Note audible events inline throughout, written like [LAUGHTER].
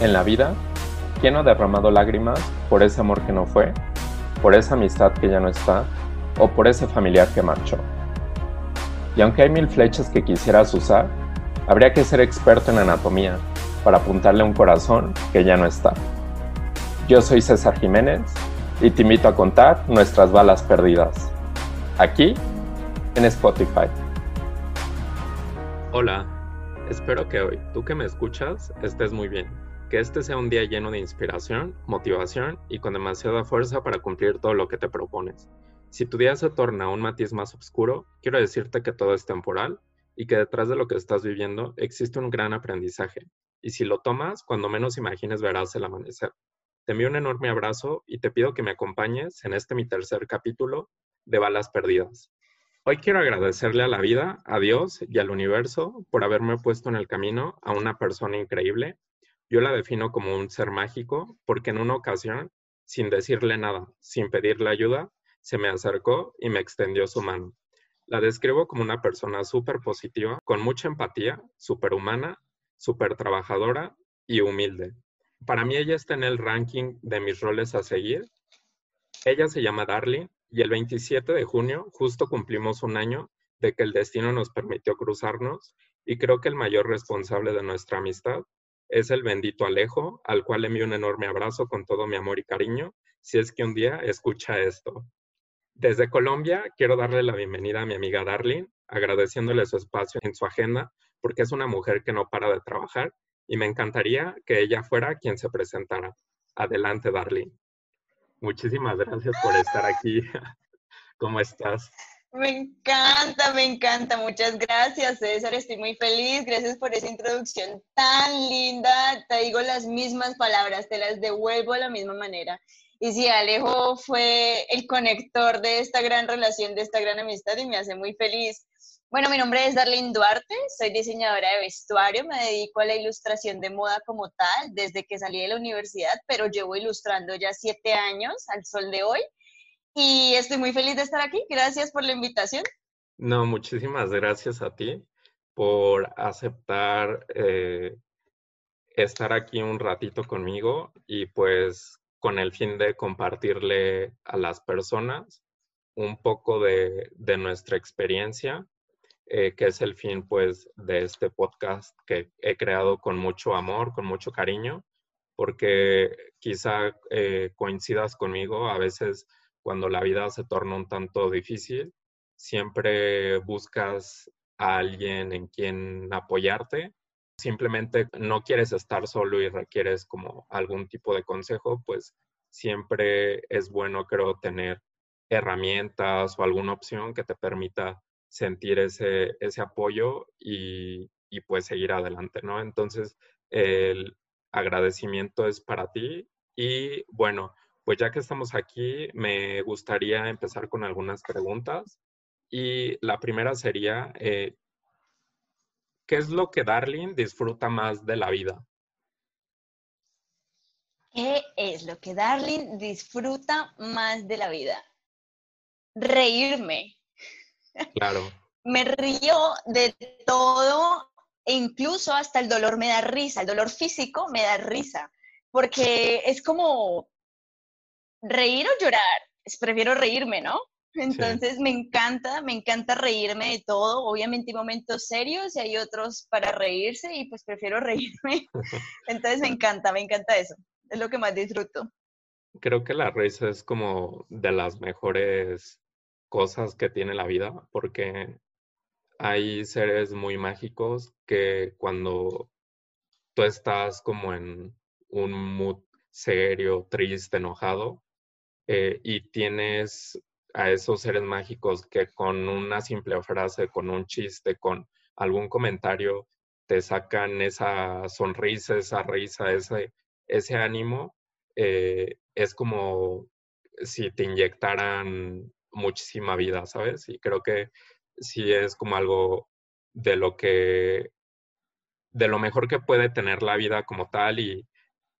En la vida, ¿quién ha derramado lágrimas por ese amor que no fue, por esa amistad que ya no está o por ese familiar que marchó? Y aunque hay mil flechas que quisieras usar, habría que ser experto en anatomía para apuntarle a un corazón que ya no está. Yo soy César Jiménez y te invito a contar nuestras balas perdidas. Aquí en Spotify. Hola, espero que hoy, tú que me escuchas, estés muy bien que este sea un día lleno de inspiración, motivación y con demasiada fuerza para cumplir todo lo que te propones. Si tu día se torna un matiz más oscuro, quiero decirte que todo es temporal y que detrás de lo que estás viviendo existe un gran aprendizaje. Y si lo tomas, cuando menos imagines verás el amanecer. Te envío un enorme abrazo y te pido que me acompañes en este mi tercer capítulo de Balas Perdidas. Hoy quiero agradecerle a la vida, a Dios y al universo por haberme puesto en el camino a una persona increíble yo la defino como un ser mágico porque en una ocasión, sin decirle nada, sin pedirle ayuda, se me acercó y me extendió su mano. La describo como una persona súper positiva, con mucha empatía, súper humana, súper trabajadora y humilde. Para mí ella está en el ranking de mis roles a seguir. Ella se llama Darling y el 27 de junio justo cumplimos un año de que el destino nos permitió cruzarnos y creo que el mayor responsable de nuestra amistad es el bendito Alejo, al cual envío un enorme abrazo con todo mi amor y cariño, si es que un día escucha esto. Desde Colombia, quiero darle la bienvenida a mi amiga Darlene, agradeciéndole su espacio en su agenda, porque es una mujer que no para de trabajar y me encantaría que ella fuera quien se presentara. Adelante, Darlene. Muchísimas gracias por estar aquí. [LAUGHS] ¿Cómo estás? Me encanta, me encanta. Muchas gracias, César. Estoy muy feliz. Gracias por esa introducción tan linda. Te digo las mismas palabras, te las devuelvo de la misma manera. Y sí, Alejo fue el conector de esta gran relación, de esta gran amistad y me hace muy feliz. Bueno, mi nombre es Darlene Duarte, soy diseñadora de vestuario, me dedico a la ilustración de moda como tal desde que salí de la universidad, pero llevo ilustrando ya siete años al sol de hoy y estoy muy feliz de estar aquí. Gracias por la invitación. No, muchísimas gracias a ti por aceptar eh, estar aquí un ratito conmigo y pues con el fin de compartirle a las personas un poco de, nuestra experiencia, eh, que es el fin pues de este podcast que he creado con mucho amor, con mucho cariño, porque quizá eh, coincidas conmigo, a veces cuando la vida se torna un tanto difícil, siempre buscas a alguien en quien apoyarte. Simplemente no quieres estar solo y requieres como algún tipo de consejo, pues siempre es bueno, creo, tener herramientas o alguna opción que te permita sentir ese, ese apoyo y, y pues seguir adelante, ¿no? Entonces, el agradecimiento es para ti y bueno, pues ya que estamos aquí, me gustaría empezar con algunas preguntas. Y la primera sería, eh, ¿qué es lo que Darling disfruta más de la vida? ¿Qué es lo que Darling disfruta más de la vida? Reírme. Claro. [LAUGHS] me río de todo e incluso hasta el dolor me da risa, el dolor físico me da risa, porque es como reír o llorar, prefiero reírme, ¿no? Entonces me encanta, me encanta reírme de todo. Obviamente hay momentos serios y hay otros para reírse y pues prefiero [LAUGHS] reírme. Entonces me encanta, me encanta eso. Es lo que más disfruto. Creo que la risa es como de las mejores cosas que tiene la vida porque hay seres muy mágicos que cuando tú estás como en un mood serio, triste, enojado, eh, y tienes a esos seres mágicos que con una simple frase, con un chiste, con algún comentario, te sacan esa sonrisa, esa risa, ese, ese ánimo, eh, es como si te inyectaran muchísima vida, ¿sabes? Y creo que sí es como algo de lo que, de lo mejor que puede tener la vida como tal y,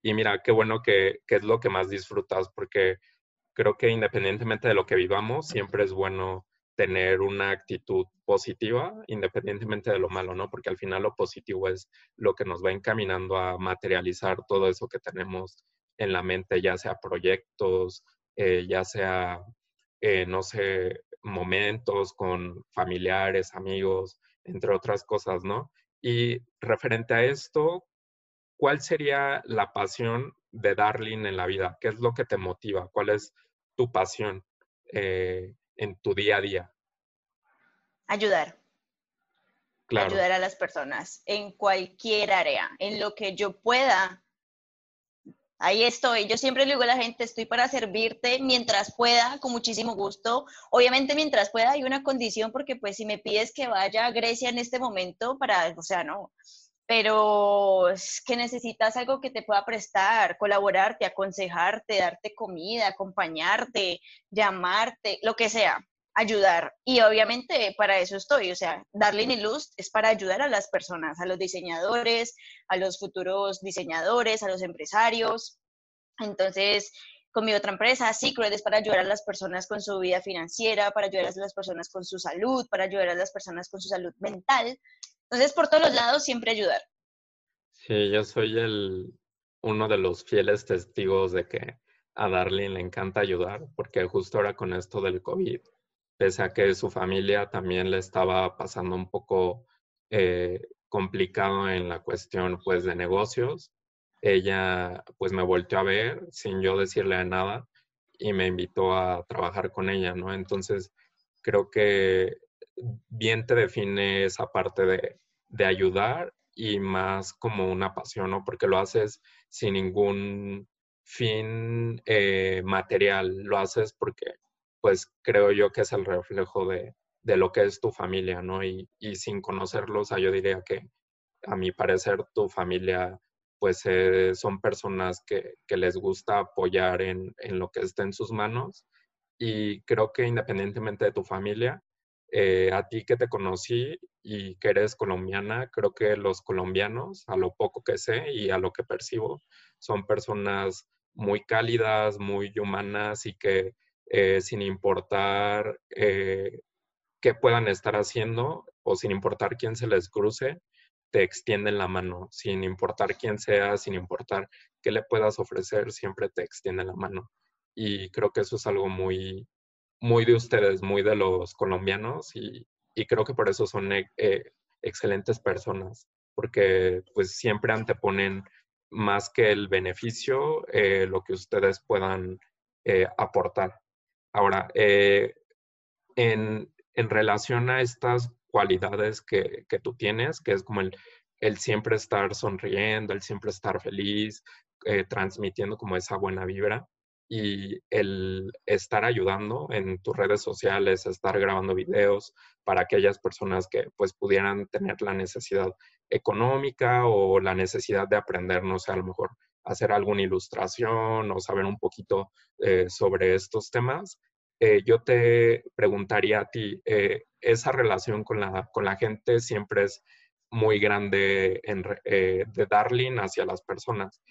y mira, qué bueno que, que es lo que más disfrutas porque creo que independientemente de lo que vivamos, siempre es bueno tener una actitud positiva independientemente de lo malo, ¿no? Porque al final lo positivo es lo que nos va encaminando a materializar todo eso que tenemos en la mente, ya sea proyectos, eh, ya sea, eh, no sé, momentos con familiares, amigos, entre otras cosas, ¿no? Y referente a esto, ¿cuál sería la pasión de Darling en la vida? ¿Qué es lo que te motiva? ¿Cuál es tu pasión eh, en tu día a día? Ayudar. Ayudar a las personas en cualquier área, en lo que yo pueda. Ahí estoy. Yo siempre le digo a la gente, estoy para servirte mientras pueda, con muchísimo gusto. Obviamente mientras pueda hay una condición porque pues si me pides que vaya a Grecia en este momento para, o sea, no, pero es que necesitas algo que te pueda prestar, colaborarte, aconsejarte, darte comida, acompañarte, llamarte, lo que sea, ayudar. Y obviamente para eso estoy, o sea, Darling Luz es para ayudar a las personas, a los diseñadores, a los futuros diseñadores, a los empresarios. Entonces, con mi otra empresa, Secret, es para ayudar a las personas con su vida financiera, para ayudar a las personas con su salud, para ayudar a las personas con su salud mental. Entonces, por todos los lados, siempre ayudar. Sí, yo soy el, uno de los fieles testigos de que a Darlene le encanta ayudar, porque justo ahora con esto del COVID, pese a que su familia también le estaba pasando un poco eh, complicado en la cuestión pues de negocios, ella pues me volteó a ver sin yo decirle nada y me invitó a trabajar con ella, ¿no? Entonces, creo que bien te define esa parte de, ayudar y más como una pasión, ¿no? Porque lo haces sin ningún fin eh, material, lo haces porque pues creo yo que es el reflejo de, lo que es tu familia, ¿no? Y, sin conocerlos, yo diría que a mi parecer tu familia pues eh, son personas que, les gusta apoyar en, en, lo que esté en sus manos y creo que independientemente de tu familia, eh, a ti que te conocí y que eres colombiana, creo que los colombianos, a lo poco que sé y a lo que percibo, son personas muy cálidas, muy humanas y que eh, sin importar eh, qué puedan estar haciendo o sin importar quién se les cruce, te extienden la mano, sin importar quién sea, sin importar qué le puedas ofrecer, siempre te extienden la mano. Y creo que eso es algo muy, muy de ustedes, muy de los colombianos y, creo que por eso son eh, eh, excelentes personas, porque pues siempre anteponen más que el beneficio, eh, lo que ustedes puedan aportar. Ahora, en, en, relación a estas cualidades que, que, tú tienes, que es como el, el siempre estar sonriendo, el siempre estar feliz, transmitiendo como esa buena vibra, y el estar ayudando en tus redes sociales, estar grabando videos para aquellas personas que pues pudieran tener la necesidad económica o la necesidad de aprender, no sé, a lo mejor hacer alguna ilustración o saber un poquito eh, sobre estos temas. Eh, yo te preguntaría a ti, eh, esa relación con la, con la gente siempre es muy grande en, de Darling hacia las personas,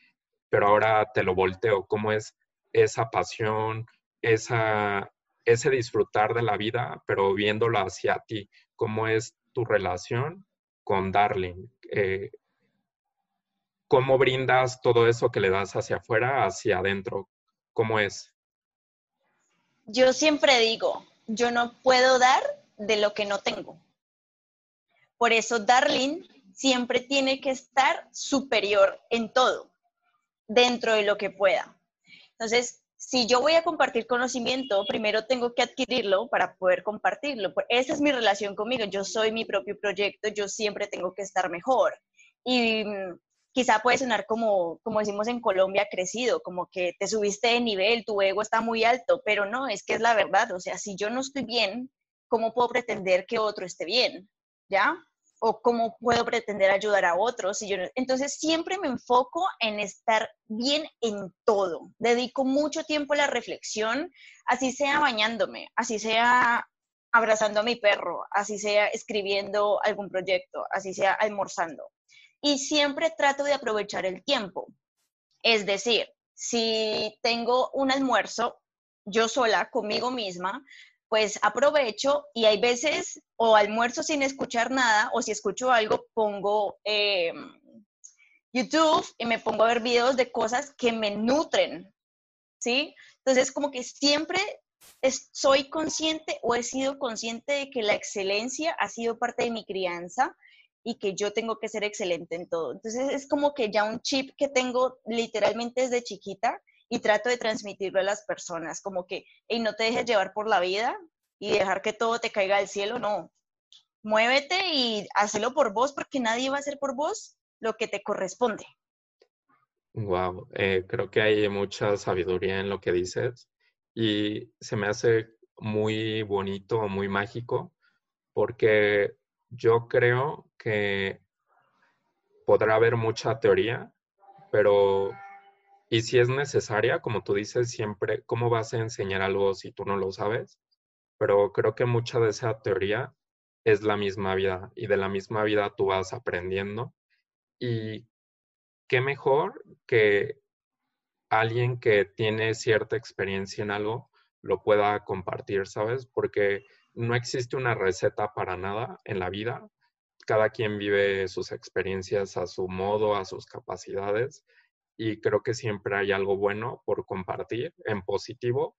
pero ahora te lo volteo, ¿cómo es esa pasión, esa, ese disfrutar de la vida, pero viéndolo hacia ti. ¿Cómo es tu relación con Darling? Eh, ¿Cómo brindas todo eso que le das hacia afuera, hacia adentro? ¿Cómo es? Yo siempre digo, yo no puedo dar de lo que no tengo. Por eso Darling siempre tiene que estar superior en todo, dentro de lo que pueda. Entonces, si yo voy a compartir conocimiento, primero tengo que adquirirlo para poder compartirlo. Pues, esa es mi relación conmigo. Yo soy mi propio proyecto, yo siempre tengo que estar mejor. Y mm, quizá puede sonar como, como decimos en Colombia, crecido, como que te subiste de nivel, tu ego está muy alto, pero no, es que es la verdad. O sea, si yo no estoy bien, ¿cómo puedo pretender que otro esté bien? ¿Ya? O cómo puedo pretender ayudar a otros. Y yo, entonces siempre me enfoco en estar bien en todo. Dedico mucho tiempo a la reflexión, así sea bañándome, así sea abrazando a mi perro, así sea escribiendo algún proyecto, así sea almorzando. Y siempre trato de aprovechar el tiempo. Es decir, si tengo un almuerzo yo sola conmigo misma, pues aprovecho y hay veces o almuerzo sin escuchar nada o si escucho algo pongo em, YouTube y me pongo a ver videos de cosas que me nutren, ¿sí? Entonces como que siempre soy consciente o he sido consciente de que la excelencia ha sido parte de mi crianza y que yo tengo que ser excelente en todo. Entonces es como que ya un chip que tengo literalmente desde chiquita y trato de transmitirlo a las personas, como que, y no te dejes llevar por la vida y dejar que todo te caiga del cielo, no. Muévete y hazlo por vos porque nadie va a hacer por vos lo que te corresponde. Wow, eh, creo que hay mucha sabiduría en lo que dices y se me hace muy bonito, muy mágico, porque yo creo que podrá haber mucha teoría, pero y si es necesaria, como tú dices, siempre, ¿cómo vas a enseñar algo si tú no lo sabes? Pero creo que mucha de esa teoría es la misma vida y de la misma vida tú vas aprendiendo. Y qué mejor que alguien que tiene cierta experiencia en algo lo pueda compartir, ¿sabes? Porque no existe una receta para nada en la vida. Cada quien vive sus experiencias a su modo, a sus capacidades y creo que siempre hay algo bueno por compartir en positivo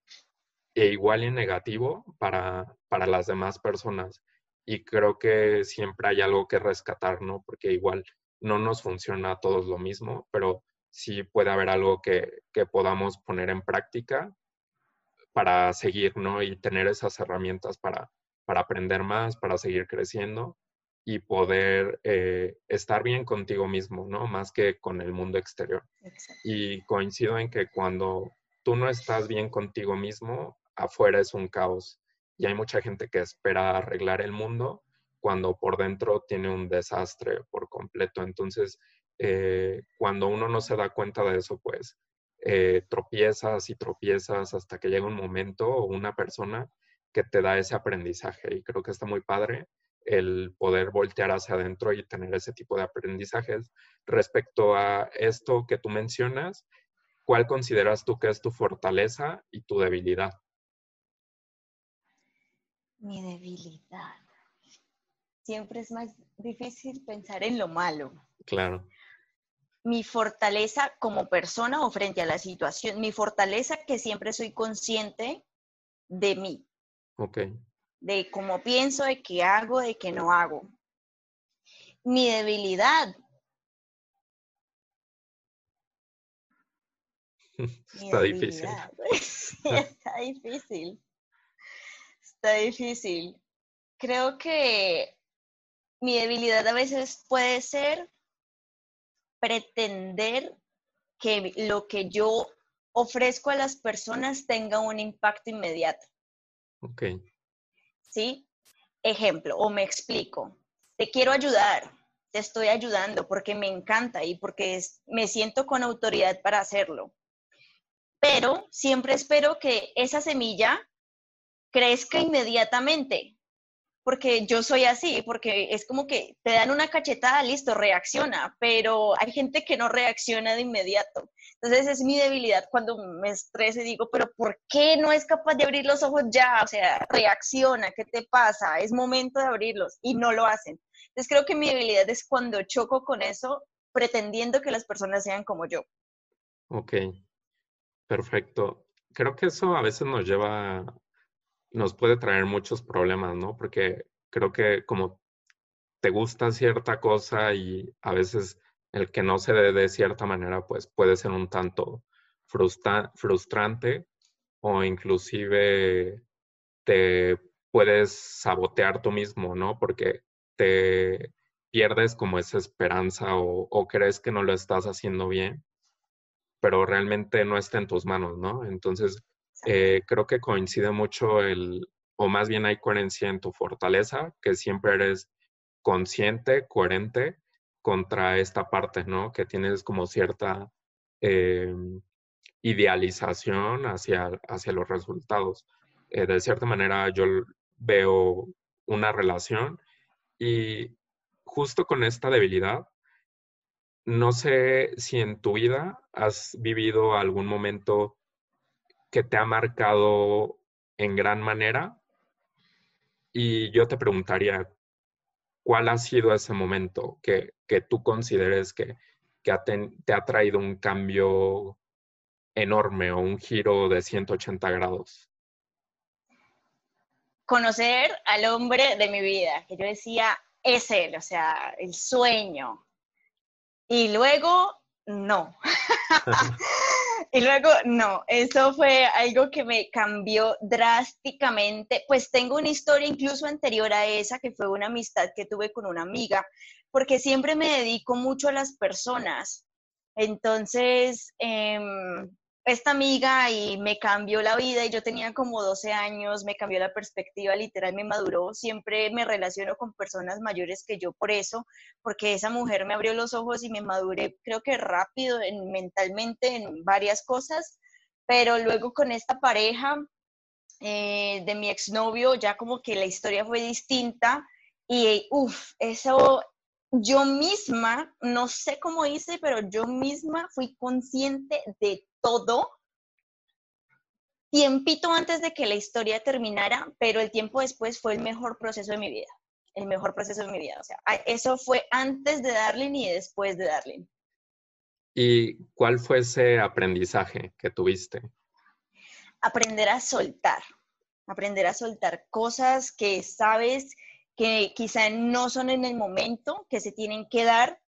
e igual en negativo para, para las demás personas. Y creo que siempre hay algo que rescatar, ¿no? Porque igual no nos funciona a todos lo mismo, pero sí puede haber algo que, que podamos poner en práctica para seguir, ¿no? Y tener esas herramientas para, para aprender más, para seguir creciendo y poder eh, estar bien contigo mismo, ¿no? Más que con el mundo exterior. Y coincido en que cuando tú no estás bien contigo mismo, afuera es un caos. Y hay mucha gente que espera arreglar el mundo cuando por dentro tiene un desastre por completo. Entonces, eh, cuando uno no se da cuenta de eso, pues eh, tropiezas y tropiezas hasta que llega un momento o una persona que te da ese aprendizaje. Y creo que está muy padre el poder voltear hacia adentro y tener ese tipo de aprendizajes. Respecto a esto que tú mencionas, ¿cuál consideras tú que es tu fortaleza y tu debilidad? Mi debilidad. Siempre es más difícil pensar en lo malo. Claro. Mi fortaleza como persona o frente a la situación, mi fortaleza que siempre soy consciente de mí. Ok de cómo pienso, de qué hago, de qué no hago. Mi debilidad. [LAUGHS] Está difícil. [LAUGHS] Está difícil. Está difícil. Creo que mi debilidad a veces puede ser pretender que lo que yo ofrezco a las personas tenga un impacto inmediato. Ok. ¿Sí? Ejemplo, o me explico, te quiero ayudar, te estoy ayudando porque me encanta y porque me siento con autoridad para hacerlo. Pero siempre espero que esa semilla crezca inmediatamente, porque yo soy así, porque es como que te dan una cachetada, listo, reacciona, pero hay gente que no reacciona de inmediato. Entonces es mi debilidad cuando me estreso y digo, pero ¿por qué no es capaz de abrir los ojos ya? O sea, reacciona, ¿qué te pasa? Es momento de abrirlos y no lo hacen. Entonces creo que mi debilidad es cuando choco con eso, pretendiendo que las personas sean como yo. Ok, perfecto. Creo que eso a veces nos lleva nos puede traer muchos problemas, ¿no? Porque creo que como te gusta cierta cosa y a veces el que no se dé de cierta manera, pues puede ser un tanto frustrante o inclusive te puedes sabotear tú mismo, ¿no? Porque te pierdes como esa esperanza o, o, crees que no lo estás haciendo bien, pero realmente no está en tus manos, ¿no? Entonces, eh, creo que coincide mucho el, o más bien hay coherencia en tu fortaleza, que siempre eres consciente, coherente contra esta parte, ¿no? Que tienes como cierta eh, idealización hacia, hacia los resultados. Eh, de cierta manera yo veo una relación y justo con esta debilidad, no sé si en tu vida has vivido algún momento que te ha marcado en gran manera Y yo te preguntaría, ¿cuál ha sido ese momento que, tú consideres que, te ha traído un cambio enorme o un giro de 180 grados? Conocer al hombre de mi vida, que yo decía, es él, o sea, el sueño. Y luego, no. [LAUGHS] [LAUGHS] y luego, no, eso fue algo que me cambió drásticamente. Pues tengo una historia incluso anterior a esa, que fue una amistad que tuve con una amiga, porque siempre me dedico mucho a las personas. Entonces, em, esta amiga y me cambió la vida y yo tenía como 12 años, me cambió la perspectiva, literal me maduró, siempre me relaciono con personas mayores que yo por eso, porque esa mujer me abrió los ojos y me maduré creo que rápido en, mentalmente en varias cosas, pero luego con esta pareja eh, de mi exnovio ya como que la historia fue distinta y uff, eso yo misma, no sé cómo hice, pero yo misma fui consciente de todo tiempito antes de que la historia terminara, pero el tiempo después fue el mejor proceso de mi vida, el mejor proceso de mi vida. O sea, eso fue antes de Darling y después de Darling. ¿Y cuál fue ese aprendizaje que tuviste? Aprender a soltar, aprender a soltar cosas que sabes que quizá no son en el momento, que se tienen que dar,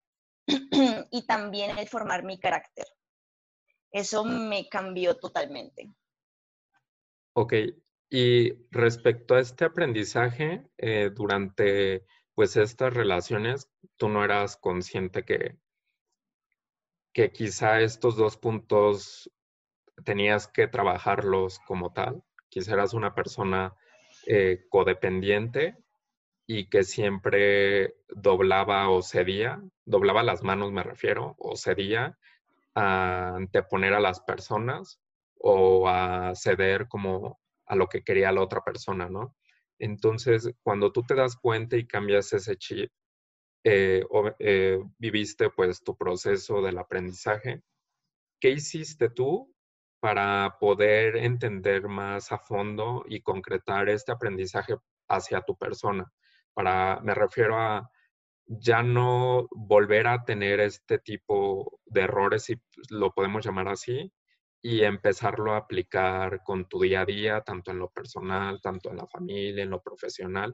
[CLEARS THROAT] y también el formar mi carácter. Eso me cambió totalmente. Ok, y respecto a este aprendizaje, eh, durante pues estas relaciones, tú no eras consciente que, que quizá estos dos puntos tenías que trabajarlos como tal. Quizá eras una persona eh, codependiente y que siempre doblaba o cedía, doblaba las manos me refiero, o cedía a anteponer a las personas o a ceder como a lo que quería la otra persona, ¿no? Entonces, cuando tú te das cuenta y cambias ese chip, eh, o, eh, viviste pues tu proceso del aprendizaje, ¿qué hiciste tú para poder entender más a fondo y concretar este aprendizaje hacia tu persona? Para, me refiero a ya no volver a tener este tipo de errores, si lo podemos llamar así, y empezarlo a aplicar con tu día a día, tanto en lo personal, tanto en la familia, en lo profesional.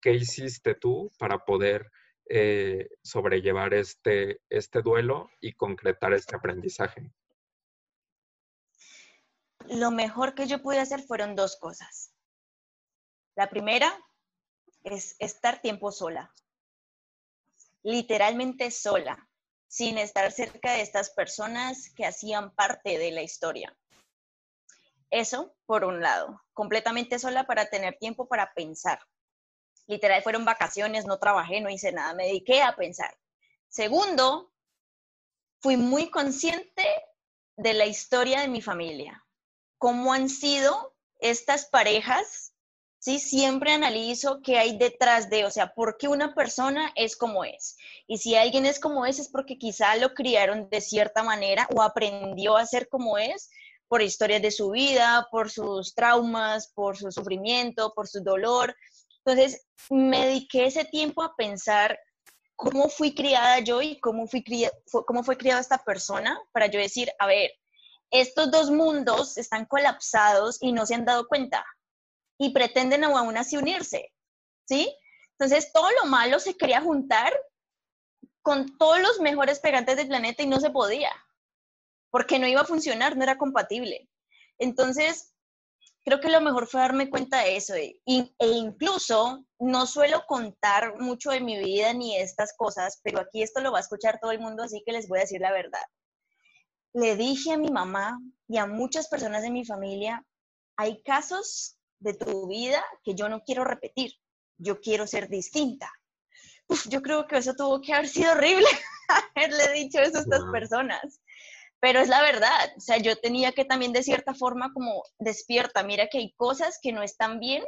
¿Qué hiciste tú para poder eh, sobrellevar este, este duelo y concretar este aprendizaje? Lo mejor que yo pude hacer fueron dos cosas. La primera es estar tiempo sola, literalmente sola, sin estar cerca de estas personas que hacían parte de la historia. Eso, por un lado, completamente sola para tener tiempo para pensar. Literal, fueron vacaciones, no trabajé, no hice nada, me dediqué a pensar. Segundo, fui muy consciente de la historia de mi familia, cómo han sido estas parejas ¿sí? Siempre analizo qué hay detrás de, o sea, por qué una persona es como es. Y si alguien es como es, es porque quizá lo criaron de cierta manera o aprendió a ser como es por historias de su vida, por sus traumas, por su sufrimiento, por su dolor. Entonces, me dediqué ese tiempo a pensar cómo fui criada yo y cómo, fui cómo fue criada esta persona para yo decir, a ver, estos dos mundos están colapsados y no se han dado cuenta y pretenden aún así unirse, ¿sí? Entonces todo lo malo se quería juntar con todos los mejores pegantes del planeta y no se podía, porque no iba a funcionar, no era compatible. Entonces, creo que lo mejor fue darme cuenta de eso. E, e incluso no suelo contar mucho de mi vida ni estas cosas, pero aquí esto lo va a escuchar todo el mundo, así que les voy a decir la verdad. Le dije a mi mamá y a muchas personas de mi familia, hay casos de tu vida que yo no quiero repetir, yo quiero ser distinta. yo creo que eso tuvo que haber sido horrible [LAUGHS] haberle dicho eso a estas personas, pero es la verdad, o sea, yo tenía que también de cierta forma como despierta, mira que hay cosas que no están bien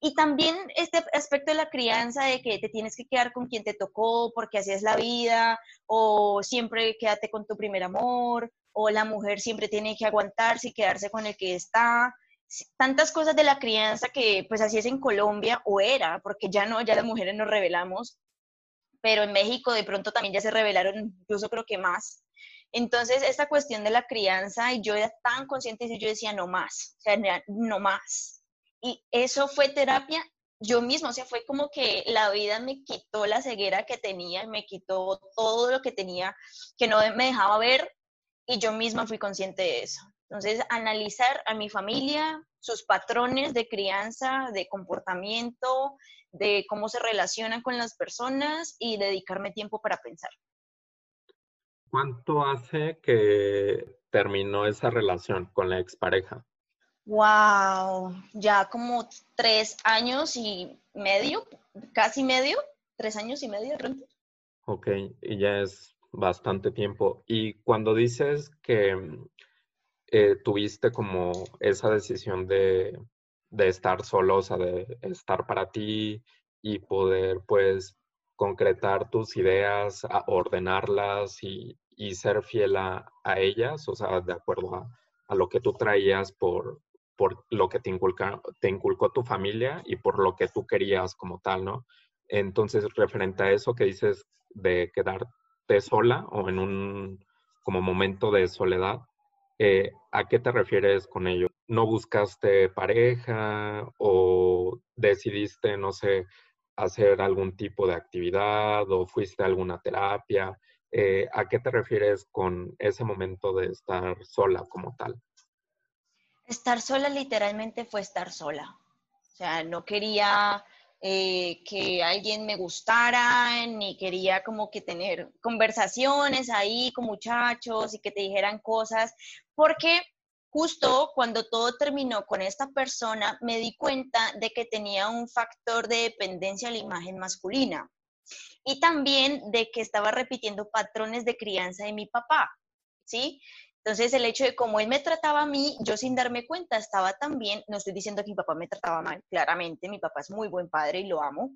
y también este aspecto de la crianza de que te tienes que quedar con quien te tocó porque así es la vida, o siempre quédate con tu primer amor, o la mujer siempre tiene que aguantarse y quedarse con el que está. Tantas cosas de la crianza que pues así es en Colombia o era, porque ya no, ya las mujeres nos revelamos, pero en México de pronto también ya se revelaron, incluso creo que más. Entonces, esta cuestión de la crianza, y yo era tan consciente y yo decía, no más, o sea, no más. Y eso fue terapia yo mismo, o sea, fue como que la vida me quitó la ceguera que tenía, me quitó todo lo que tenía, que no me dejaba ver, y yo misma fui consciente de eso. Entonces, analizar a mi familia, sus patrones de crianza, de comportamiento, de cómo se relacionan con las personas y dedicarme tiempo para pensar. ¿Cuánto hace que terminó esa relación con la expareja? Wow, ya como tres años y medio, casi medio, tres años y medio de Ok, y ya es bastante tiempo. Y cuando dices que eh, tuviste como esa decisión de, de estar solo, o sea, de estar para ti y poder pues concretar tus ideas, ordenarlas y, y ser fiel a, a, ellas, o sea, de acuerdo a, a, lo que tú traías por, por lo que te, inculca, te inculcó tu familia y por lo que tú querías como tal, ¿no? Entonces, referente a eso que dices de quedarte sola o en un como momento de soledad, eh, ¿a qué te refieres con ello? ¿No buscaste pareja o decidiste, no sé, hacer algún tipo de actividad o fuiste a alguna terapia? Eh, ¿A qué te refieres con ese momento de estar sola como tal? Estar sola literalmente fue estar sola. O sea, no quería eh, que alguien me gustara, ni quería como que tener conversaciones ahí con muchachos y que te dijeran cosas, porque justo cuando todo terminó con esta persona, me di cuenta de que tenía un factor de dependencia a la imagen masculina y también de que estaba repitiendo patrones de crianza de mi papá, ¿sí? Entonces, el hecho de cómo él me trataba a mí, yo sin darme cuenta estaba también, no estoy diciendo que mi papá me trataba mal, claramente, mi papá es muy buen padre y lo amo,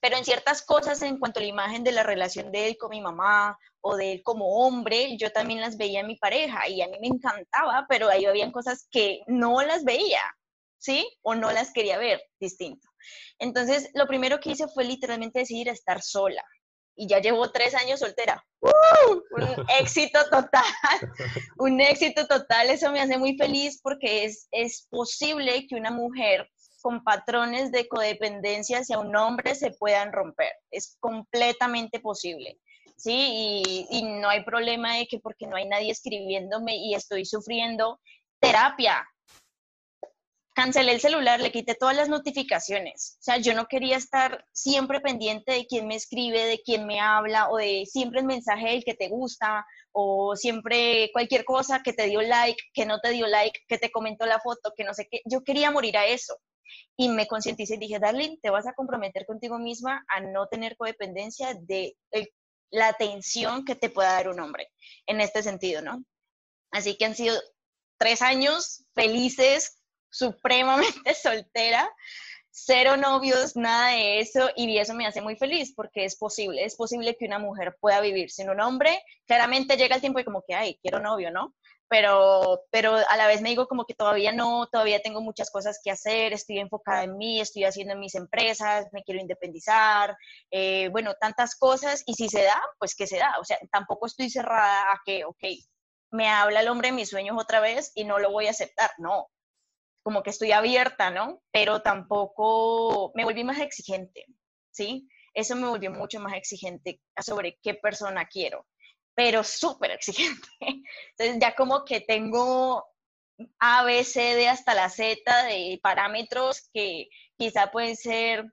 pero en ciertas cosas en cuanto a la imagen de la relación de él con mi mamá o de él como hombre, yo también las veía en mi pareja y a mí me encantaba, pero ahí habían cosas que no las veía, ¿sí? O no las quería ver distinto. Entonces, lo primero que hice fue literalmente decidir estar sola y ya llevo tres años soltera. Un [LAUGHS] éxito total, un éxito total. Eso me hace muy feliz porque es, es posible que una mujer con patrones de codependencia hacia un hombre se puedan romper. Es completamente posible. ¿sí? Y, no hay problema de que porque no hay nadie escribiéndome y estoy sufriendo terapia, cancelé el celular, le quité todas las notificaciones. O sea, yo no quería estar siempre pendiente de quién me escribe, de quién me habla, o de siempre el mensaje del que te gusta, o siempre cualquier cosa que te dio like, que no te dio like, que te comentó la foto, que no sé qué. Yo quería morir a eso. Y me concienticé y dije, Darlene, te vas a comprometer contigo misma a no tener codependencia de la atención que te pueda dar un hombre, en este sentido, ¿no? Así que han sido tres años felices, supremamente [LAUGHS] soltera, cero novios, nada de eso, y eso me hace muy feliz porque es posible, es posible que una mujer pueda vivir sin un hombre. Claramente llega el tiempo y como que, ay, quiero novio, ¿no? Pero, pero a la vez me digo como que todavía no, todavía tengo muchas cosas que hacer, estoy enfocada en mí, estoy haciendo mis empresas, me quiero independizar, eh, bueno, tantas cosas, y si se da, pues que se da, o sea, tampoco estoy cerrada a que, ok, me habla el hombre de mis sueños otra vez y no lo voy a aceptar, no, como que estoy abierta, ¿no? Pero tampoco me volví más exigente, ¿sí? Eso me volvió mucho más exigente sobre qué persona quiero, pero súper exigente. [LAUGHS] Entonces ya como que tengo A, B, C, D hasta la Z de parámetros que quizá pueden ser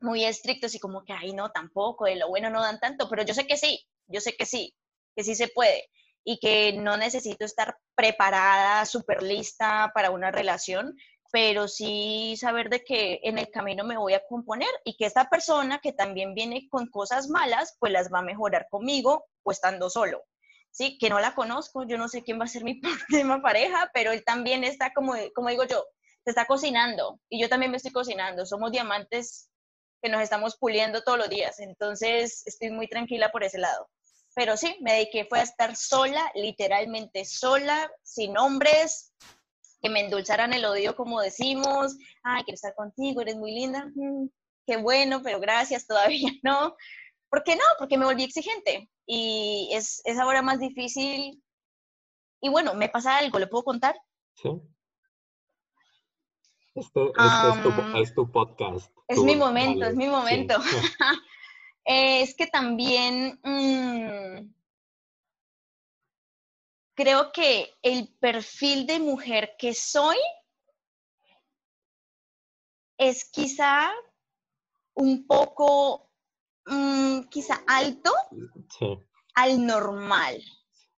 muy estrictos y como que, ay, no, tampoco, de lo bueno no dan tanto, pero yo sé que sí, yo sé que sí, que sí se puede y que no necesito estar preparada, súper lista para una relación, pero sí saber de que en el camino me voy a componer y que esta persona que también viene con cosas malas, pues las va a mejorar conmigo o estando solo. Sí, que no la conozco, yo no sé quién va a ser mi [LAUGHS] próxima pareja, pero él también está, como, como digo yo, se está cocinando y yo también me estoy cocinando. Somos diamantes que nos estamos puliendo todos los días, entonces estoy muy tranquila por ese lado pero sí, me dediqué fue a estar sola, literalmente sola, sin hombres, que me endulzaran el odio como decimos, ay, quiero estar contigo, eres muy linda, mm, qué bueno, pero gracias, todavía [LAUGHS] no. ¿Por qué no? Porque me volví exigente y es, es ahora más difícil. Y bueno, me pasa algo, ¿le puedo contar? Sí. Esto, es, tu, es, tu, podcast. Es mi momento, es mi momento. [LAUGHS] [LAUGHS] es que también mm, creo que el perfil de mujer que soy es quizá un poco, mm, quizá alto al normal.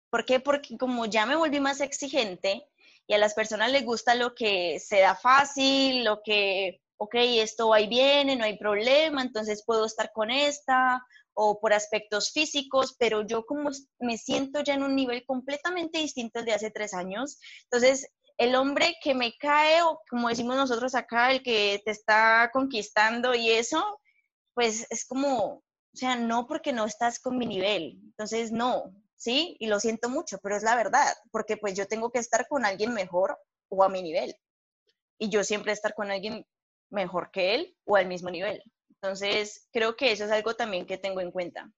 ¿Por qué? Porque como ya me volví más exigente y a las personas les gusta lo que se da fácil, lo que, ok, esto va y viene, no hay problema, entonces puedo estar con esta, o por aspectos físicos, pero yo como me siento ya en un nivel completamente distinto al de hace tres años. Entonces, el hombre que me cae, o como decimos nosotros acá, el que te está conquistando y eso, pues es como, o sea, no porque no estás con mi nivel. Entonces, no, ¿sí? Y lo siento mucho, pero es la verdad, porque pues yo tengo que estar con alguien mejor o a mi nivel. Y yo siempre estar con alguien mejor que él o al mismo nivel. Entonces, creo que eso es algo también que tengo en cuenta.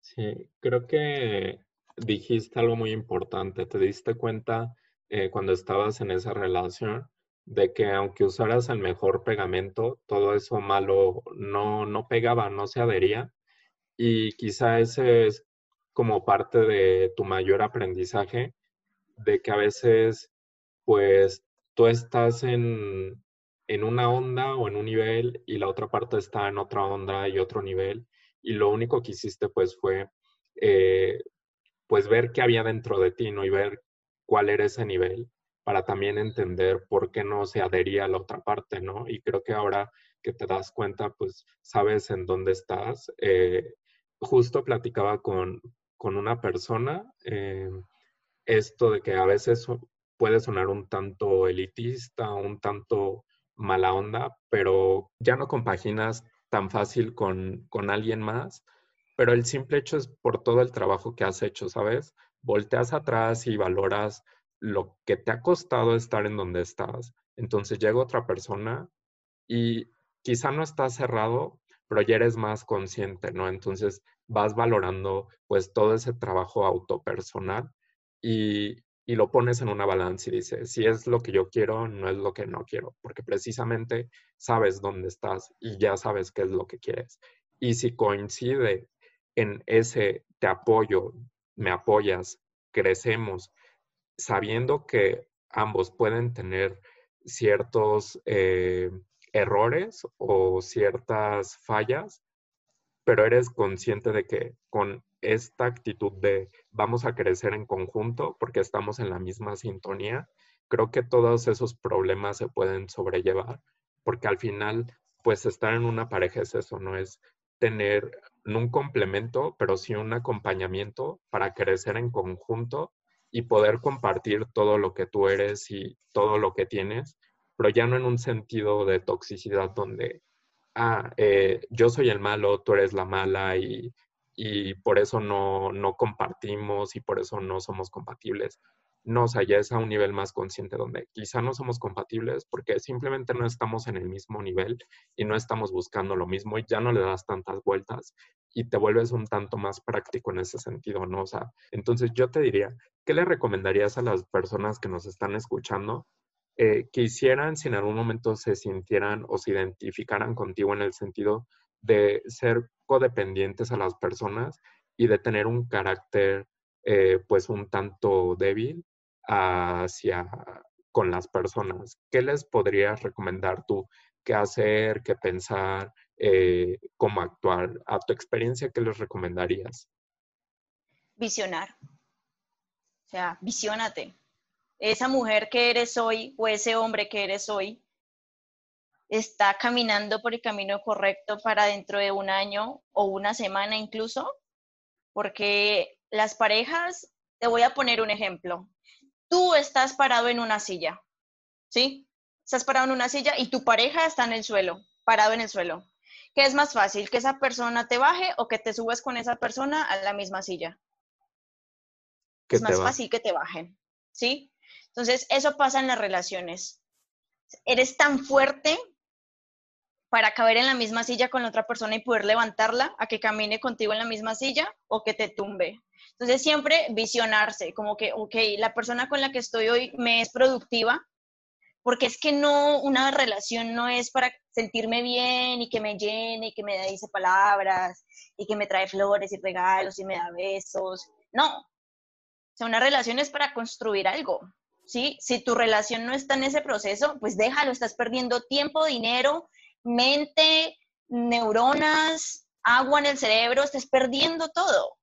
Sí, creo que dijiste algo muy importante. Te diste cuenta eh, cuando estabas en esa relación de que aunque usaras el mejor pegamento, todo eso malo no, no pegaba, no se adhería. Y quizá ese es como parte de tu mayor aprendizaje, de que a veces, pues, tú estás en, en una onda o en un nivel y la otra parte está en otra onda y otro nivel y lo único que hiciste pues fue eh, pues ver qué había dentro de ti, ¿no? Y ver cuál era ese nivel para también entender por qué no se adhería a la otra parte, ¿no? Y creo que ahora que te das cuenta, pues sabes en dónde estás. Eh, justo platicaba con, con una persona eh, esto de que a veces puede sonar un tanto elitista, un tanto mala onda, pero ya no compaginas tan fácil con, con alguien más, pero el simple hecho es por todo el trabajo que has hecho, ¿sabes? Volteas atrás y valoras lo que te ha costado estar en donde estás. Entonces llega otra persona y quizá no estás cerrado, pero ya eres más consciente, ¿no? Entonces vas valorando pues todo ese trabajo autopersonal y, y lo pones en una balanza y dices, si es lo que yo quiero, no es lo que no quiero, porque precisamente sabes dónde estás y ya sabes qué es lo que quieres. Y si coincide en ese te apoyo, me apoyas, crecemos, sabiendo que ambos pueden tener ciertos eh, errores o ciertas fallas, pero eres consciente de que con esta actitud de vamos a crecer en conjunto porque estamos en la misma sintonía, creo que todos esos problemas se pueden sobrellevar, porque al final, pues estar en una pareja es eso, no es tener un complemento, pero sí un acompañamiento para crecer en conjunto y poder compartir todo lo que tú eres y todo lo que tienes, pero ya no en un sentido de toxicidad donde, ah, eh, yo soy el malo, tú eres la mala y y por eso no, no compartimos y por eso no somos compatibles. No, o sea, ya es a un nivel más consciente donde quizá no somos compatibles porque simplemente no estamos en el mismo nivel y no estamos buscando lo mismo y ya no le das tantas vueltas y te vuelves un tanto más práctico en ese sentido, ¿no? O sea, entonces yo te diría, ¿qué le recomendarías a las personas que nos están escuchando eh, que hicieran si en algún momento se sintieran o se identificaran contigo en el sentido de ser codependientes a las personas y de tener un carácter eh, pues un tanto débil hacia con las personas. ¿Qué les podrías recomendar tú? ¿Qué hacer? ¿Qué pensar? Eh, ¿Cómo actuar? A tu experiencia, ¿qué les recomendarías? Visionar. O sea, visiónate. Esa mujer que eres hoy o ese hombre que eres hoy está caminando por el camino correcto para dentro de un año o una semana incluso, porque las parejas, te voy a poner un ejemplo. Tú estás parado en una silla, ¿sí? Estás parado en una silla y tu pareja está en el suelo, parado en el suelo. ¿Qué es más fácil? ¿Que esa persona te baje o que te subas con esa persona a la misma silla? es más fácil que te bajen, ¿sí? Entonces, eso pasa en las relaciones. Eres tan fuerte para caber en la misma silla con la otra persona y poder levantarla a que camine contigo en la misma silla o que te tumbe. Entonces siempre visionarse, como que, ok, la persona con la que estoy hoy me es productiva, porque es que no, una relación no es para sentirme bien y que me llene y que me dice palabras y que me trae flores y regalos y me da besos. No, o sea, una relación es para construir algo, ¿sí? Si tu relación no está en ese proceso, pues déjalo, estás perdiendo tiempo, dinero, mente, neuronas, agua en el cerebro, estás perdiendo todo.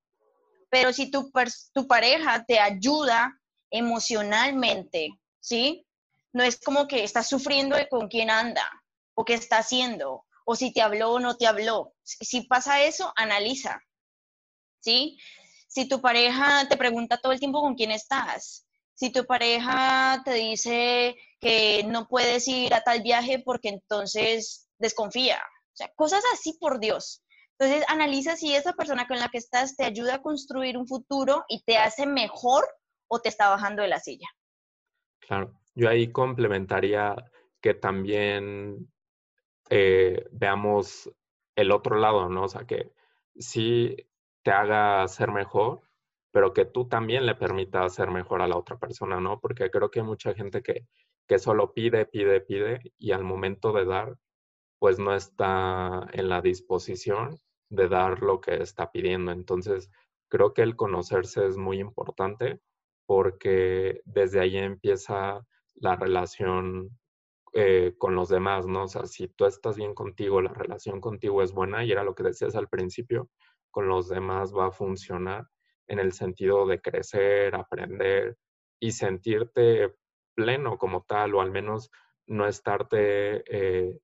Pero si tu, tu pareja te ayuda emocionalmente, ¿sí? No es como que estás sufriendo de con quién anda o qué está haciendo o si te habló o no te habló. Si pasa eso, analiza, ¿sí? Si tu pareja te pregunta todo el tiempo con quién estás, si tu pareja te dice que no puedes ir a tal viaje porque entonces desconfía, o sea, cosas así por Dios. Entonces, analiza si esa persona con la que estás te ayuda a construir un futuro y te hace mejor o te está bajando de la silla. Claro, yo ahí complementaría que también eh, veamos el otro lado, ¿no? O sea, que sí te haga ser mejor, pero que tú también le permitas ser mejor a la otra persona, ¿no? Porque creo que hay mucha gente que, que solo pide, pide, pide y al momento de dar, pues no está en la disposición de dar lo que está pidiendo. Entonces, creo que el conocerse es muy importante porque desde ahí empieza la relación eh, con los demás, ¿no? O sea, si tú estás bien contigo, la relación contigo es buena y era lo que decías al principio, con los demás va a funcionar en el sentido de crecer, aprender y sentirte pleno como tal, o al menos no estarte eh,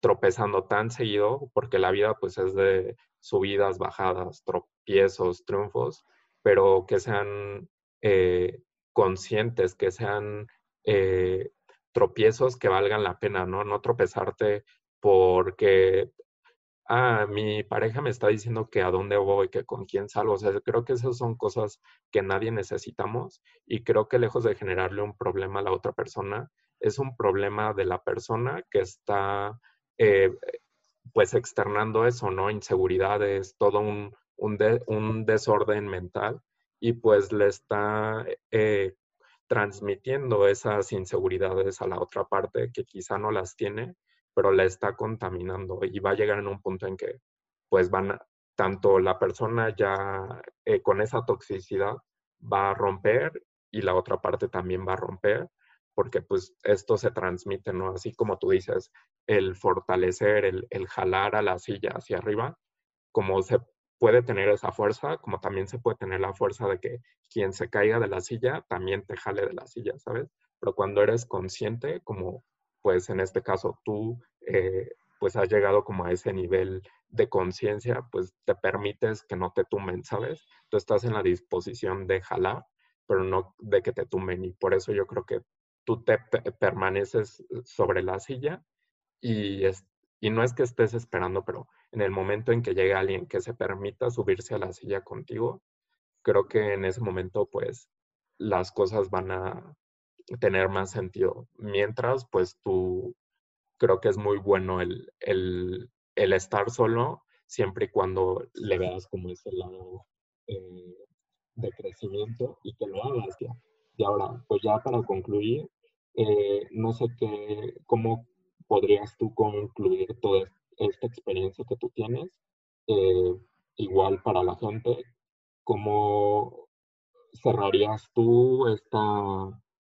tropezando tan seguido, porque la vida pues es de subidas, bajadas, tropiezos, triunfos, pero que sean eh, conscientes, que sean eh, tropiezos que valgan la pena, ¿no? No tropezarte porque, ah, mi pareja me está diciendo que a dónde voy, que con quién salgo. O sea, creo que esas son cosas que nadie necesitamos y creo que lejos de generarle un problema a la otra persona, es un problema de la persona que está eh, pues externando eso, ¿no? Inseguridades, todo un, un, desorden mental y pues le está eh, transmitiendo esas inseguridades a la otra parte que quizá no las tiene, pero la está contaminando y va a llegar en un punto en que pues van, tanto la persona ya eh, con esa toxicidad va a romper y la otra parte también va a romper porque pues esto se transmite, ¿no? Así como tú dices, el fortalecer, el, el jalar a la silla hacia arriba, como se puede tener esa fuerza, como también se puede tener la fuerza de que quien se caiga de la silla también te jale de la silla, ¿sabes? Pero cuando eres consciente, como pues en este caso tú, eh, pues has llegado como a ese nivel de conciencia, pues te permites que no te tumben, ¿sabes? Tú estás en la disposición de jalar, pero no de que te tumben. Y por eso yo creo que tú te permaneces sobre la silla y, y no es que estés esperando, pero en el momento en que llegue alguien que se permita subirse a la silla contigo, creo que en ese momento pues las cosas van a tener más sentido. Mientras pues tú creo que es muy bueno el, el, el estar solo siempre y cuando le veas como ese lado eh, de crecimiento y que lo hagas ya. Y ahora, pues ya para concluir, eh, no sé qué, cómo podrías tú concluir toda esta experiencia que tú tienes, eh, igual para la gente, ¿cómo cerrarías tú esta,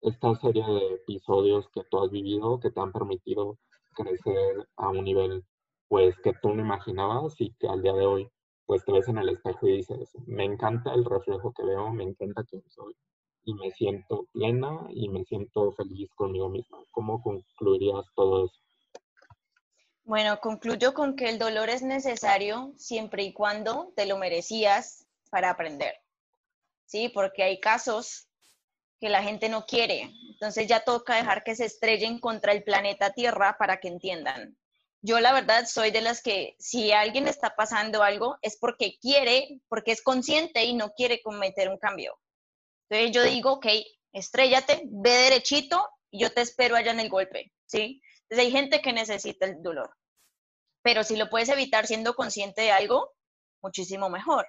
esta serie de episodios que tú has vivido, que te han permitido crecer a un nivel pues que tú no imaginabas y que al día de hoy pues te ves en el espejo y dices, me encanta el reflejo que veo, me encanta quién soy y me siento plena y me siento feliz conmigo misma. ¿Cómo concluirías todo eso? Bueno, concluyo con que el dolor es necesario siempre y cuando te lo merecías para aprender. ¿Sí? Porque hay casos que la gente no quiere. Entonces ya toca dejar que se estrellen contra el planeta Tierra para que entiendan. Yo la verdad soy de las que si alguien está pasando algo es porque quiere, porque es consciente y no quiere cometer un cambio. Entonces yo digo, ok, estrellate, ve derechito y yo te espero allá en el golpe, ¿sí? Entonces hay gente que necesita el dolor, pero si lo puedes evitar siendo consciente de algo, muchísimo mejor.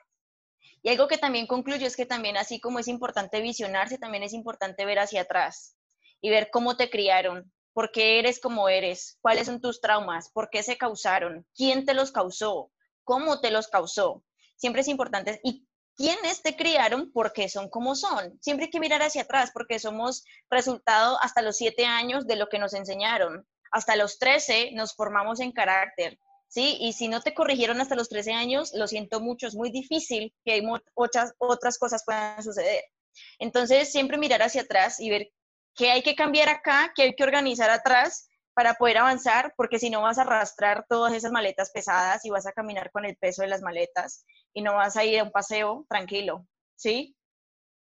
Y algo que también concluyo es que también así como es importante visionarse, también es importante ver hacia atrás y ver cómo te criaron, por qué eres como eres, cuáles son tus traumas, por qué se causaron, quién te los causó, cómo te los causó. Siempre es importante. Quiénes te criaron porque son como son. Siempre hay que mirar hacia atrás porque somos resultado hasta los siete años de lo que nos enseñaron. Hasta los trece nos formamos en carácter. ¿Sí? Y si no te corrigieron hasta los 13 años, lo siento mucho, es muy difícil que hay muchas otras cosas puedan suceder. Entonces, siempre mirar hacia atrás y ver qué hay que cambiar acá, qué hay que organizar atrás para poder avanzar, porque si no vas a arrastrar todas esas maletas pesadas y vas a caminar con el peso de las maletas y no vas a ir a un paseo tranquilo, ¿sí?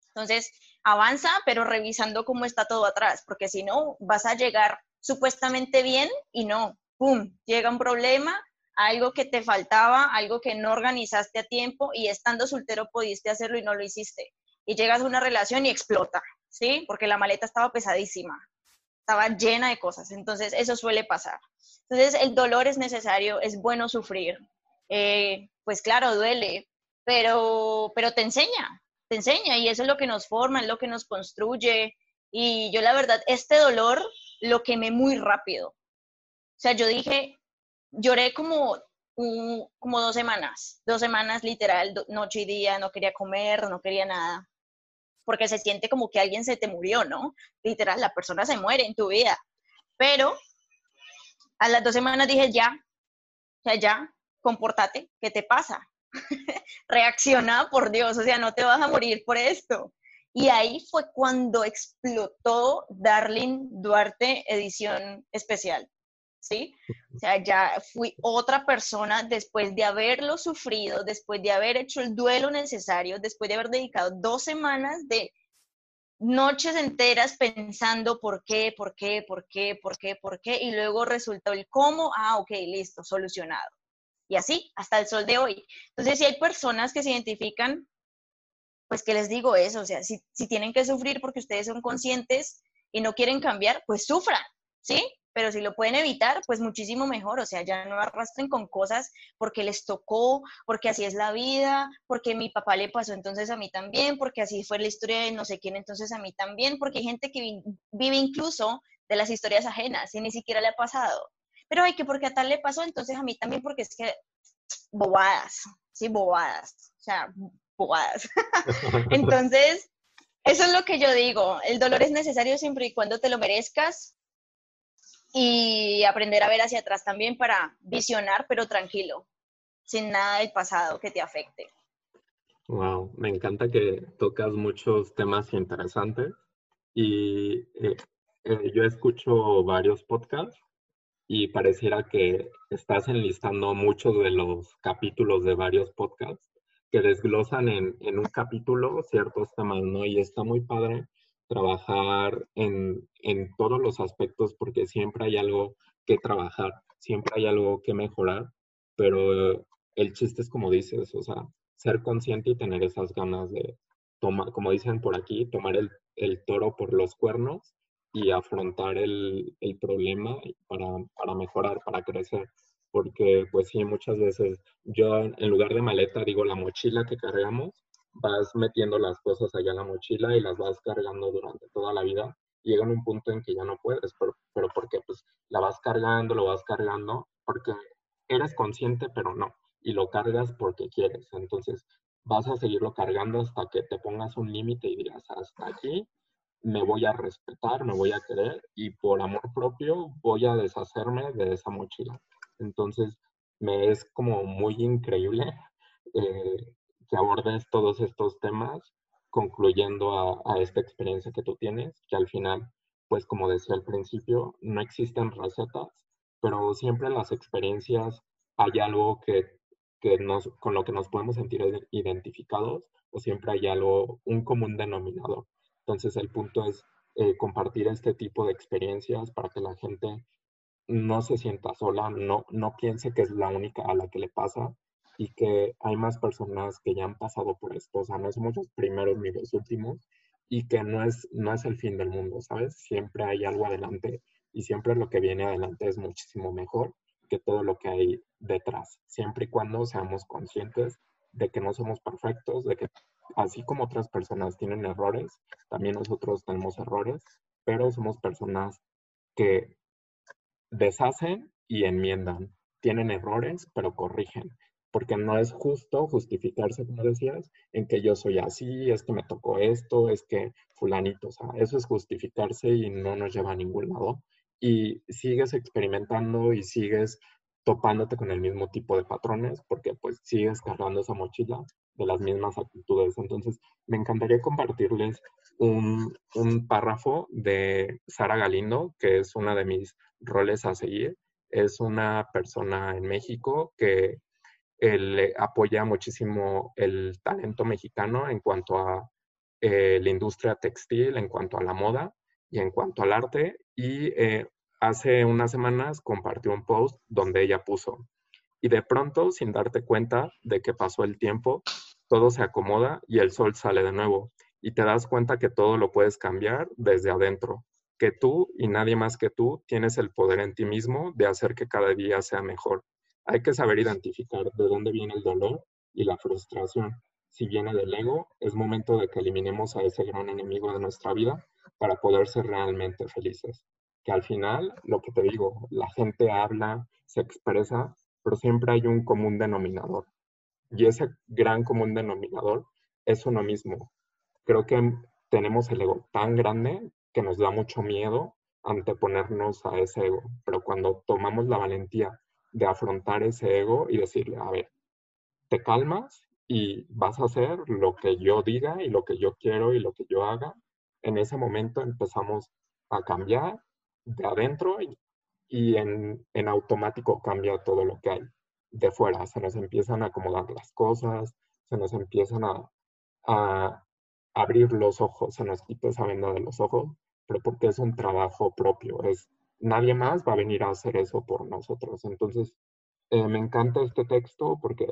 Entonces, avanza, pero revisando cómo está todo atrás, porque si no, vas a llegar supuestamente bien y no, ¡pum!, llega un problema, algo que te faltaba, algo que no organizaste a tiempo y estando soltero pudiste hacerlo y no lo hiciste. Y llegas a una relación y explota, ¿sí? Porque la maleta estaba pesadísima estaba llena de cosas. Entonces, eso suele pasar. Entonces, el dolor es necesario, es bueno sufrir. Eh, pues claro, duele, pero, pero te enseña, te enseña y eso es lo que nos forma, es lo que nos construye. Y yo la verdad, este dolor lo quemé muy rápido. O sea, yo dije, lloré como, como dos semanas, dos semanas literal, noche y día, no quería comer, no quería nada porque se siente como que alguien se te murió, ¿no? Literal, la persona se muere en tu vida. Pero a las dos semanas dije, ya, ya, ya, compórtate, ¿qué te pasa? [LAUGHS] Reacciona, por Dios, o sea, no te vas a morir por esto. Y ahí fue cuando explotó Darling Duarte edición especial. ¿Sí? O sea, ya fui otra persona después de haberlo sufrido, después de haber hecho el duelo necesario, después de haber dedicado dos semanas de noches enteras pensando por qué, por qué, por qué, por qué, por qué, y luego resultó el cómo, ah, ok, listo, solucionado. Y así, hasta el sol de hoy. Entonces, si hay personas que se identifican, pues que les digo eso, o sea, si, si tienen que sufrir porque ustedes son conscientes y no quieren cambiar, pues sufran, ¿sí? Pero si lo pueden evitar, pues muchísimo mejor, o sea, ya no arrastren con cosas porque les tocó, porque así es la vida, porque mi papá le pasó entonces a mí también, porque así fue la historia de no sé quién entonces a mí también, porque hay gente que vive incluso de las historias ajenas y ni siquiera le ha pasado. Pero hay que porque a tal le pasó, entonces a mí también, porque es que bobadas, sí, bobadas, o sea, bobadas. [LAUGHS] entonces, eso es lo que yo digo, el dolor es necesario siempre y cuando te lo merezcas, y aprender a ver hacia atrás también para visionar, pero tranquilo, sin nada del pasado que te afecte. Wow, me encanta que tocas muchos temas interesantes y eh, eh, yo escucho varios podcasts y pareciera que estás enlistando muchos de los capítulos de varios podcasts que desglosan en, en un capítulo ciertos temas, ¿no? Y está muy padre trabajar en, en, todos los aspectos porque siempre hay algo que trabajar, siempre hay algo que mejorar, pero el chiste es como dices, o sea, ser consciente y tener esas ganas de tomar, como dicen por aquí, tomar el, el toro por los cuernos y afrontar el, el problema para, para, mejorar, para crecer. Porque pues sí, muchas veces yo en lugar de maleta digo la mochila que cargamos vas metiendo las cosas allá en la mochila y las vas cargando durante toda la vida. Llega un punto en que ya no puedes, pero, pero porque pues la vas cargando, lo vas cargando, porque eres consciente, pero no, y lo cargas porque quieres. Entonces vas a seguirlo cargando hasta que te pongas un límite y digas, hasta aquí me voy a respetar, me voy a querer y por amor propio voy a deshacerme de esa mochila. Entonces, me es como muy increíble eh, que abordes todos estos temas, concluyendo a, esta experiencia que tú tienes, que al final, pues como decía al principio, no existen recetas, pero siempre en las experiencias hay algo que, que nos, con lo que nos podemos sentir identificados o siempre hay algo, un común denominador. Entonces el punto es eh, compartir este tipo de experiencias para que la gente no se sienta sola, no, no piense que es la única a la que le pasa, y que hay más personas que ya han pasado por esto, o sea, no somos los primeros ni los últimos, y que no es, no es el fin del mundo, ¿sabes? Siempre hay algo adelante y siempre lo que viene adelante es muchísimo mejor que todo lo que hay detrás, siempre y cuando seamos conscientes de que no somos perfectos, de que así como otras personas tienen errores, también nosotros tenemos errores, pero somos personas que deshacen y enmiendan, tienen errores, pero corrigen, porque no es justo justificarse, como decías, en que yo soy así, es que me tocó esto, es que fulanito, o sea, eso es justificarse y no nos lleva a ningún lado. Y sigues experimentando y sigues topándote con el mismo tipo de patrones porque pues sigues cargando esa mochila de las mismas actitudes. Entonces, me encantaría compartirles un, un párrafo de Sara Galindo, que es una de mis roles a seguir. Es una persona en México que eh, apoya muchísimo el talento mexicano en cuanto a eh, la industria textil, en cuanto a la moda y en cuanto al arte. Y eh, hace unas semanas compartió un post donde ella puso, y de pronto, sin darte cuenta de que pasó el tiempo, todo se acomoda y el sol sale de nuevo. Y te das cuenta que todo lo puedes cambiar desde adentro, que tú y nadie más que tú tienes el poder en ti mismo de hacer que cada día sea mejor. Hay que saber identificar de dónde viene el dolor y la frustración. Si viene del ego, es momento de que eliminemos a ese gran enemigo de nuestra vida para poder ser realmente felices que al final, lo que te digo, la gente habla, se expresa, pero siempre hay un común denominador. Y ese gran común denominador es uno mismo. Creo que tenemos el ego tan grande que nos da mucho miedo anteponernos a ese ego. Pero cuando tomamos la valentía de afrontar ese ego y decirle, a ver, te calmas y vas a hacer lo que yo diga y lo que yo quiero y lo que yo haga, en ese momento empezamos a cambiar de adentro y, en, automático cambia todo lo que hay de fuera. Se nos empiezan a acomodar las cosas, se nos empiezan a, a abrir los ojos, se nos quita esa venda de los ojos, pero porque es un trabajo propio, es nadie más va a venir a hacer eso por nosotros. Entonces, eh, me encanta este texto porque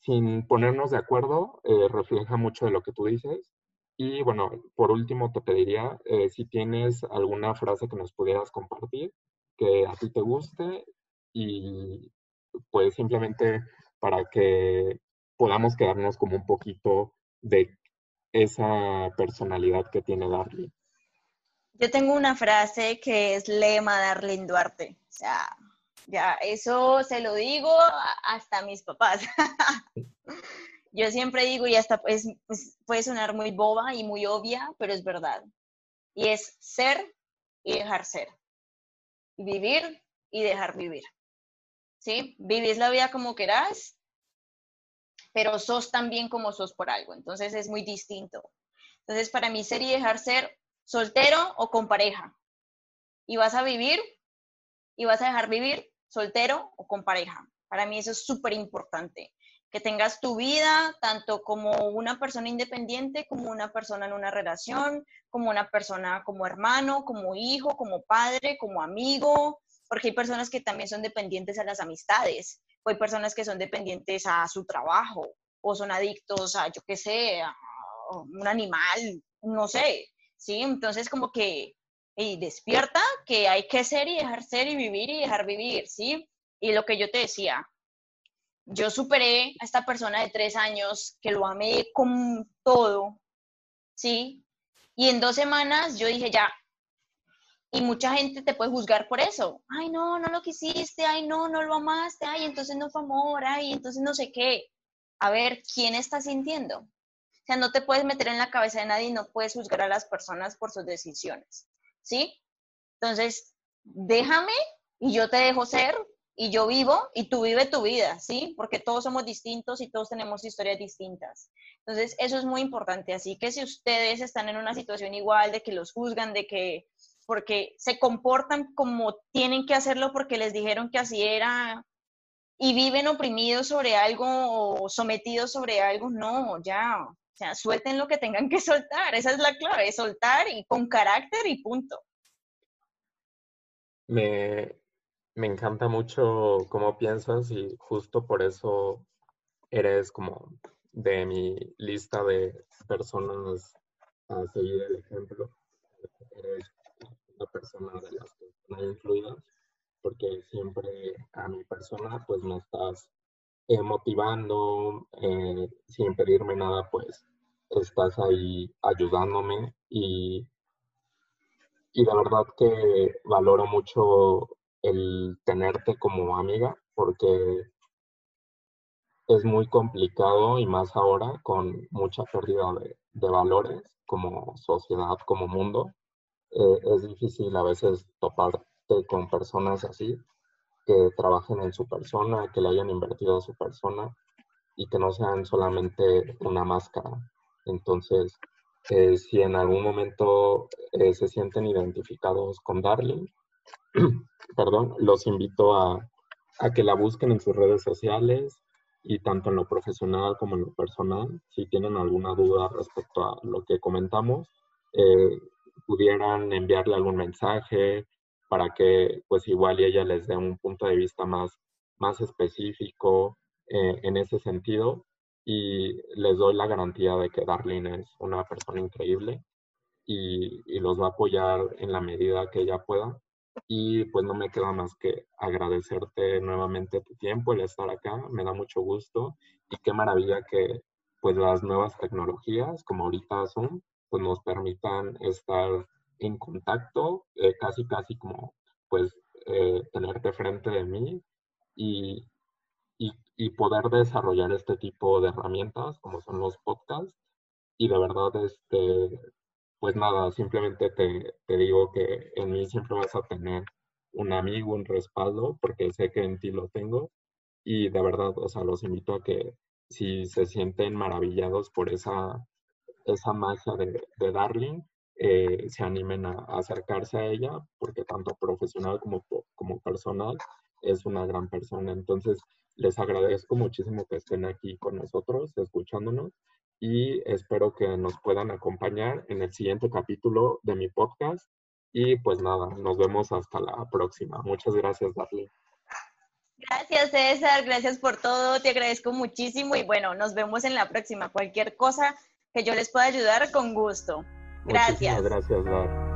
sin, ponernos de acuerdo, eh, refleja mucho de lo que tú dices y bueno, por último te pediría eh, si tienes alguna frase que nos pudieras compartir que a ti te guste y pues simplemente para que podamos quedarnos como un poquito de esa personalidad que tiene Darlene. Yo tengo una frase que es lema Darlene Duarte. O sea, ya, eso se lo digo hasta a mis papás. [LAUGHS] Yo siempre digo, y hasta pues, puede sonar muy boba y muy obvia, pero es verdad. Y es ser y dejar ser. Vivir y dejar vivir. ¿Sí? Vivís la vida como querás, pero sos también como sos por algo. Entonces es muy distinto. Entonces, para mí, ser y dejar ser soltero o con pareja. Y vas a vivir y vas a dejar vivir soltero o con pareja. Para mí eso es súper importante. Que tengas tu vida tanto como una persona independiente, como una persona en una relación, como una persona como hermano, como hijo, como padre, como amigo, porque hay personas que también son dependientes a las amistades, o hay personas que son dependientes a su trabajo, o son adictos a, yo qué sé, a un animal, no sé, ¿sí? Entonces como que y despierta que hay que ser y dejar ser y vivir y dejar vivir, ¿sí? Y lo que yo te decía, yo superé a esta persona de tres años que lo amé con todo, ¿sí? Y en dos semanas yo dije, ya. Y mucha gente te puede juzgar por eso. Ay, no, no lo quisiste, ay, no, no lo amaste, ay, entonces no fue amor, ay, entonces no sé qué. A ver, ¿quién está sintiendo? O sea, no te puedes meter en la cabeza de nadie y no puedes juzgar a las personas por sus decisiones, ¿sí? Entonces, déjame y yo te dejo ser y yo vivo y tú vive tu vida, ¿sí? Porque todos somos distintos y todos tenemos historias distintas. Entonces, eso es muy importante. Así que si ustedes están en una situación igual de que los juzgan, de que porque se comportan como tienen que hacerlo porque les dijeron que así era y viven oprimidos sobre algo o sometidos sobre algo, no, ya, o sea, suelten lo que tengan que [LAUGHS] soltar. Esa es la clave, soltar y con carácter y punto. Me, me encanta mucho cómo piensas y justo por eso eres como de mi lista de personas a seguir el ejemplo. Eres una persona de las que están influidas, porque siempre a mi persona, pues me estás eh, motivando, eh, sin pedirme nada, pues estás ahí ayudándome y, y de verdad que valoro mucho el tenerte como amiga porque es muy complicado y más ahora con mucha pérdida de, valores como sociedad, como mundo. Eh, es difícil a veces toparte con personas así que trabajen en su persona, que le hayan invertido a su persona y que no sean solamente una máscara. Entonces, eh, si en algún momento eh, se sienten identificados con Darling, [CLEARS THROAT] perdón, los invito a, a que la busquen en sus redes sociales y tanto en lo profesional como en lo personal. Si tienen alguna duda respecto a lo que comentamos, eh, pudieran enviarle algún mensaje para que pues igual y ella les dé un punto de vista más, más específico en ese sentido y les doy la garantía de que Darlene es una persona increíble y, y, los va a apoyar en la medida que ella pueda. Y pues no me queda más que agradecerte nuevamente tu tiempo, el estar acá, me da mucho gusto y qué maravilla que pues las nuevas tecnologías como ahorita son, pues nos permitan estar en contacto, eh, casi casi como pues eh, tenerte frente de mí y, y, poder desarrollar este tipo de herramientas como son los podcasts. Y de verdad, este, pues nada, simplemente te, te digo que en mí siempre vas a tener un amigo, un respaldo, porque sé que en ti lo tengo. Y de verdad, o sea, los invito a que si se sienten maravillados por esa, esa magia de, de Darling, eh, se animen a, acercarse a ella, porque tanto profesional como, como personal es una gran persona. Entonces, les agradezco muchísimo que estén aquí con nosotros, escuchándonos, y espero que nos puedan acompañar en el siguiente capítulo de mi podcast. Y pues nada, nos vemos hasta la próxima. Muchas gracias, Darlene. Gracias, César. Gracias por todo. Te agradezco muchísimo. Y bueno, nos vemos en la próxima. Cualquier cosa que yo les pueda ayudar, con gusto. Gracias. Muchísimas gracias, Dar.